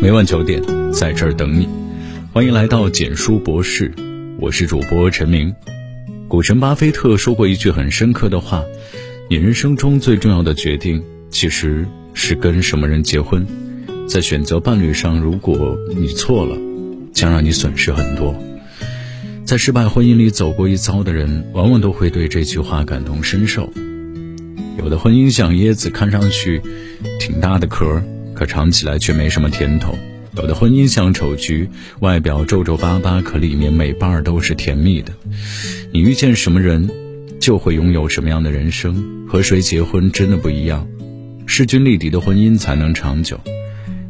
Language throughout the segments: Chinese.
每晚九点，在这儿等你。欢迎来到简书博士，我是主播陈明。股神巴菲特说过一句很深刻的话：“你人生中最重要的决定，其实是跟什么人结婚。在选择伴侣上，如果你错了，将让你损失很多。”在失败婚姻里走过一遭的人，往往都会对这句话感同身受。有的婚姻像椰子，看上去挺大的壳。可尝起来却没什么甜头。有的婚姻像丑橘，外表皱皱巴巴，可里面每瓣都是甜蜜的。你遇见什么人，就会拥有什么样的人生。和谁结婚真的不一样，势均力敌的婚姻才能长久。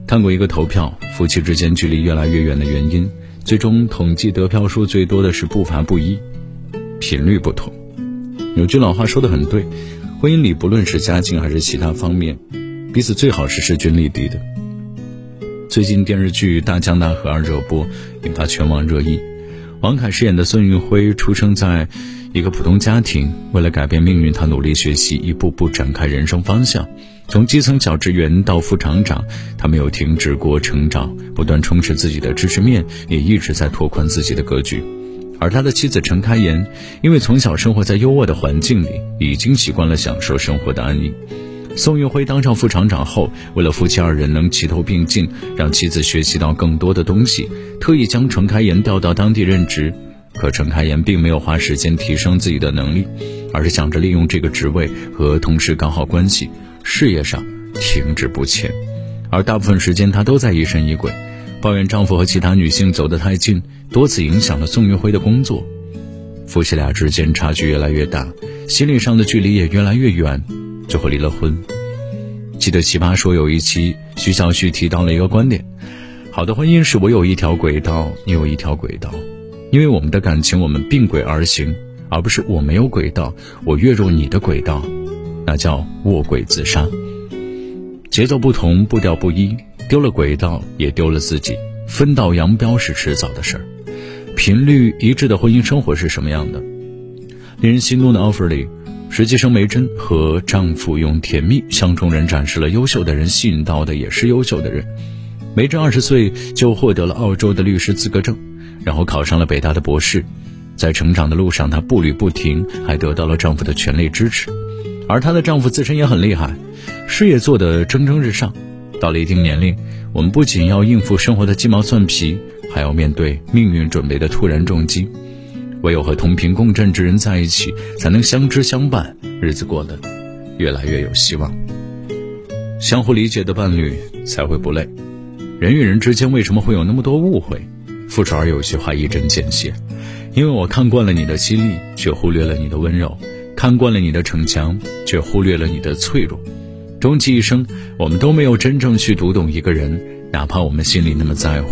看过一个投票，夫妻之间距离越来越远的原因，最终统计得票数最多的是步伐不一，频率不同。有句老话说的很对，婚姻里不论是家境还是其他方面。彼此最好是势均力敌的。最近电视剧《大江大河》二热播，引发全网热议。王凯饰演的孙运辉出生在一个普通家庭，为了改变命运，他努力学习，一步步展开人生方向。从基层小职员到副厂长，他没有停止过成长，不断充实自己的知识面，也一直在拓宽自己的格局。而他的妻子陈开颜，因为从小生活在优渥的环境里，已经习惯了享受生活的安逸。宋运辉当上副厂长后，为了夫妻二人能齐头并进，让妻子学习到更多的东西，特意将陈开颜调到当地任职。可陈开颜并没有花时间提升自己的能力，而是想着利用这个职位和同事搞好关系，事业上停滞不前。而大部分时间她都在疑神疑鬼，抱怨丈夫和其他女性走得太近，多次影响了宋运辉的工作。夫妻俩之间差距越来越大，心理上的距离也越来越远。最后离了婚。记得《奇葩说》有一期，徐小旭提到了一个观点：好的婚姻是我有一条轨道，你有一条轨道，因为我们的感情，我们并轨而行，而不是我没有轨道，我跃入你的轨道，那叫卧轨自杀。节奏不同，步调不一，丢了轨道，也丢了自己，分道扬镳是迟早的事儿。频率一致的婚姻生活是什么样的？令人心动的 offer 里。实习生梅珍和丈夫用甜蜜向众人展示了优秀的人吸引到的也是优秀的人。梅珍二十岁就获得了澳洲的律师资格证，然后考上了北大的博士。在成长的路上，她步履不停，还得到了丈夫的全力支持。而她的丈夫自身也很厉害，事业做得蒸蒸日上。到了一定年龄，我们不仅要应付生活的鸡毛蒜皮，还要面对命运准备的突然重击。唯有和同频共振之人在一起，才能相知相伴，日子过得越来越有希望。相互理解的伴侣才会不累。人与人之间为什么会有那么多误会？傅首尔有句话一针见血：因为我看惯了你的犀利，却忽略了你的温柔；看惯了你的逞强，却忽略了你的脆弱。终其一生，我们都没有真正去读懂一个人，哪怕我们心里那么在乎。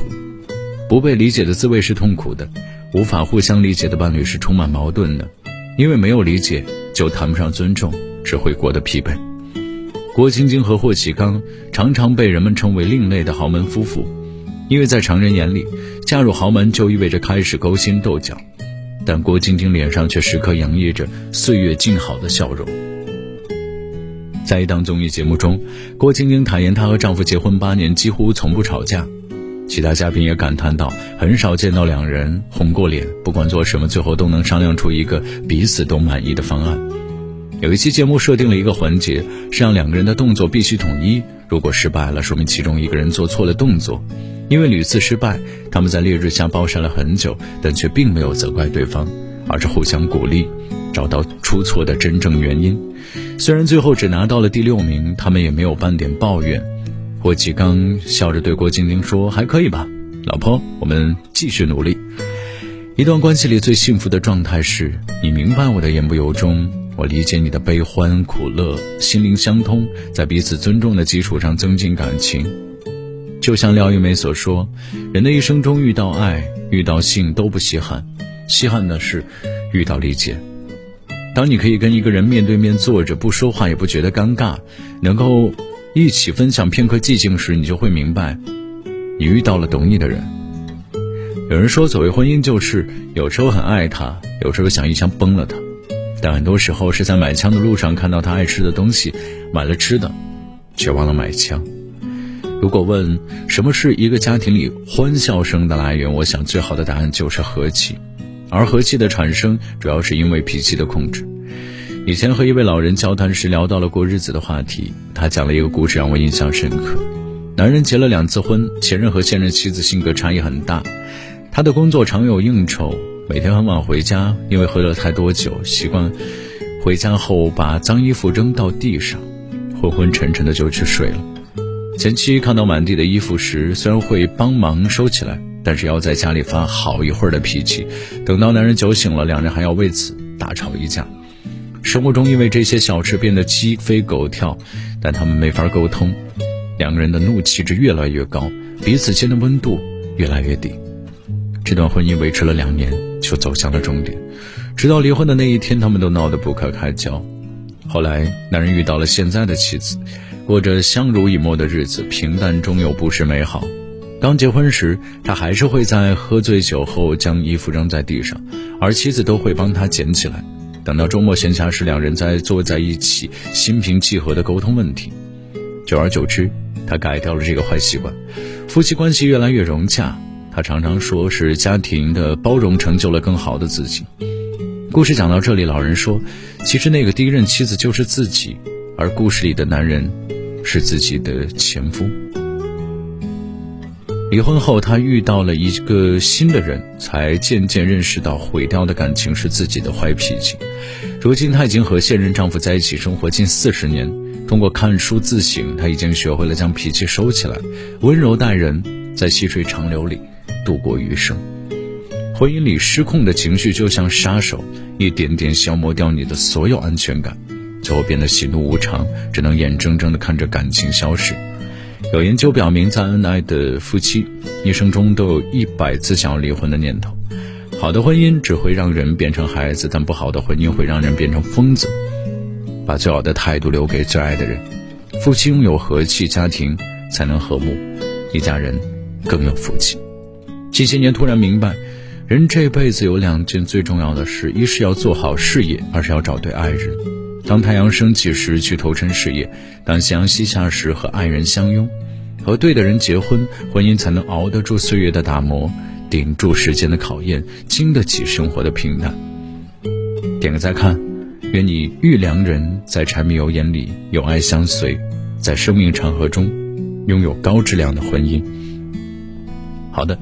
不被理解的滋味是痛苦的。无法互相理解的伴侣是充满矛盾的，因为没有理解就谈不上尊重，只会过得疲惫。郭晶晶和霍启刚常常被人们称为另类的豪门夫妇，因为在常人眼里，嫁入豪门就意味着开始勾心斗角，但郭晶晶脸上却时刻洋溢着岁月静好的笑容。在一档综艺节目中，郭晶晶坦言，她和丈夫结婚八年，几乎从不吵架。其他嘉宾也感叹道：“很少见到两人红过脸，不管做什么，最后都能商量出一个彼此都满意的方案。”有一期节目设定了一个环节，是让两个人的动作必须统一。如果失败了，说明其中一个人做错了动作。因为屡次失败，他们在烈日下暴晒了很久，但却并没有责怪对方，而是互相鼓励，找到出错的真正原因。虽然最后只拿到了第六名，他们也没有半点抱怨。霍启刚笑着对郭晶晶说：“还可以吧，老婆，我们继续努力。一段关系里最幸福的状态是，你明白我的言不由衷，我理解你的悲欢苦乐，心灵相通，在彼此尊重的基础上增进感情。就像廖玉梅所说，人的一生中遇到爱、遇到性都不稀罕，稀罕的是遇到理解。当你可以跟一个人面对面坐着，不说话也不觉得尴尬，能够。”一起分享片刻寂静时，你就会明白，你遇到了懂你的人。有人说，所谓婚姻就是有时候很爱他，有时候想一枪崩了他，但很多时候是在买枪的路上看到他爱吃的东西，买了吃的，却忘了买枪。如果问什么是一个家庭里欢笑声的来源，我想最好的答案就是和气。而和气的产生，主要是因为脾气的控制。以前和一位老人交谈时，聊到了过日子的话题，他讲了一个故事让我印象深刻。男人结了两次婚，前任和现任妻子性格差异很大。他的工作常有应酬，每天很晚回家，因为喝了太多酒，习惯回家后把脏衣服扔到地上，昏昏沉沉的就去睡了。前妻看到满地的衣服时，虽然会帮忙收起来，但是要在家里发好一会儿的脾气。等到男人酒醒了，两人还要为此大吵一架。生活中因为这些小事变得鸡飞狗跳，但他们没法沟通，两个人的怒气值越来越高，彼此间的温度越来越低。这段婚姻维持了两年，就走向了终点。直到离婚的那一天，他们都闹得不可开交。后来，男人遇到了现在的妻子。过着相濡以沫的日子，平淡中有不失美好。刚结婚时，他还是会在喝醉酒后将衣服扔在地上，而妻子都会帮他捡起来。等到周末闲暇时，两人再坐在一起，心平气和地沟通问题。久而久之，他改掉了这个坏习惯，夫妻关系越来越融洽。他常常说是家庭的包容成就了更好的自己。故事讲到这里，老人说：“其实那个第一任妻子就是自己，而故事里的男人。”是自己的前夫。离婚后，她遇到了一个新的人，才渐渐认识到毁掉的感情是自己的坏脾气。如今，她已经和现任丈夫在一起生活近四十年。通过看书自省，她已经学会了将脾气收起来，温柔待人，在细水长流里度过余生。婚姻里失控的情绪就像杀手，一点点消磨掉你的所有安全感。最后变得喜怒无常，只能眼睁睁地看着感情消失。有研究表明，再恩爱的夫妻，一生中都有一百次想要离婚的念头。好的婚姻只会让人变成孩子，但不好的婚姻会让人变成疯子。把最好的态度留给最爱的人，夫妻拥有和气，家庭才能和睦，一家人更有福气。近些年突然明白，人这辈子有两件最重要的事：一是要做好事业，二是要找对爱人。当太阳升起时去投身事业，当夕阳西下时和爱人相拥，和对的人结婚，婚姻才能熬得住岁月的打磨，顶住时间的考验，经得起生活的平淡。点个再看，愿你遇良人在柴米油盐里有爱相随，在生命长河中拥有高质量的婚姻。好的，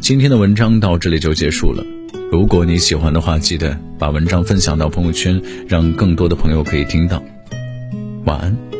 今天的文章到这里就结束了。如果你喜欢的话，记得把文章分享到朋友圈，让更多的朋友可以听到。晚安。